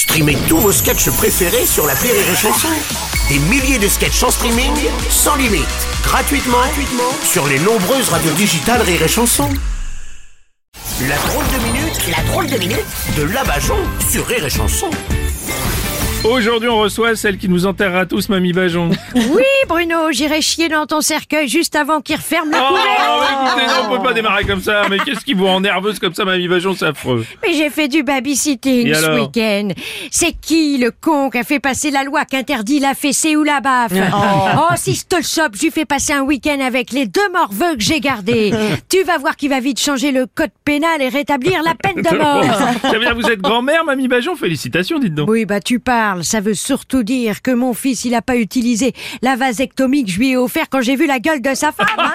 Streamez tous vos sketchs préférés sur la Rire et Chanson. Des milliers de sketchs en streaming, sans limite, gratuitement, gratuitement sur les nombreuses radios digitales Rire et Chanson. La drôle de minute, la drôle de minute de Labajon sur Rire et Chanson. Aujourd'hui, on reçoit celle qui nous enterrera tous, Mamie Bajon. Oui, Bruno, j'irai chier dans ton cercueil juste avant qu'il referme le Oh. On peut pas démarrer comme ça. Mais qu'est-ce qui vous rend nerveuse comme ça, Mamie Bajon C'est affreux. Mais j'ai fait du babysitting ce week-end. C'est qui le con qui a fait passer la loi qui interdit la fessée ou la baffe? Oh, si je te le chope, je lui fais passer un week-end avec les deux morveux que j'ai gardés. tu vas voir qu'il va vite changer le code pénal et rétablir la peine de mort. Ça veut dire que vous êtes grand-mère, Mamie Bajon? Félicitations, dites donc. Oui, bah tu parles. Ça veut surtout dire que mon fils, il a pas utilisé la vasectomie que je lui ai offert quand j'ai vu la gueule de sa femme. hein.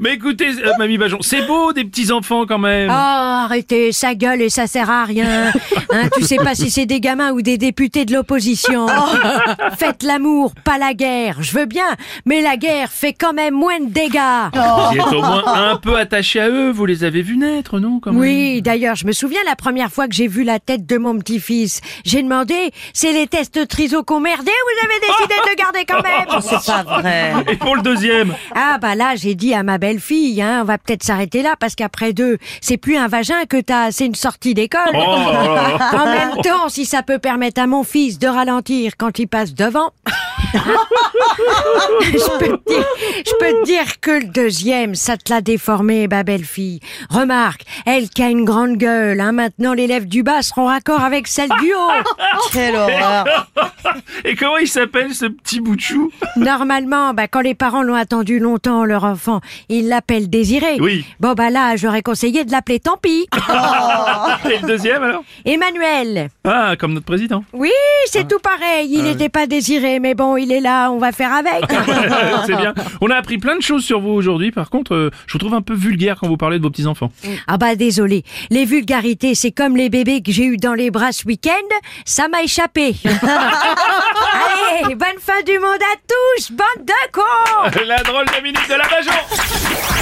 Mais écoutez, euh, Mamie Bajon, c'est beau, des petits-enfants quand même. Oh, arrêtez, sa gueule et ça sert à rien. Hein, tu sais pas si c'est des gamins ou des députés de l'opposition. Faites l'amour, pas la guerre. Je veux bien, mais la guerre fait quand même moins de dégâts. Vous êtes au moins un peu attaché à eux, vous les avez vus naître, non quand même? Oui, d'ailleurs, je me souviens la première fois que j'ai vu la tête de mon petit-fils. J'ai demandé, c'est les tests triso qu'on merdé ou vous avez décidé de le garder quand même? C'est pas vrai. Et pour le deuxième? Ah bah là, j'ai dit à ma belle-fille, hein, on va peut-être s'arrêter là parce qu'après deux, c'est plus un vagin que t'as, c'est une sortie d'école. Oh là là. En même temps, si ça peut permettre à mon fils de ralentir quand il passe devant, je, peux te dire, je peux te dire que le deuxième, ça te l'a déformé, ma belle-fille. Remarque, elle qui a une grande gueule, hein, maintenant les lèvres du bas seront raccord avec celles du haut. Quelle horreur. Et comment il s'appelle ce petit bout de chou Normalement, bah, quand les parents l'ont attendu longtemps, leur enfant, ils l'appellent Désiré. Oui. Bon, bah là, j'aurais conseillé de l'appeler Tant pis. Et le deuxième alors Emmanuel. Ah, comme notre président. Oui, c'est tout pareil. Il n'était pas désiré, mais bon, il est là, on va faire avec. c'est bien. On a appris plein de choses sur vous aujourd'hui. Par contre, euh, je vous trouve un peu vulgaire quand vous parlez de vos petits-enfants. ah bah désolé. Les vulgarités, c'est comme les bébés que j'ai eu dans les bras ce week-end. Ça m'a échappé. Allez, bonne fin du monde à tous, bande de cons La drôle de minute de la Bajon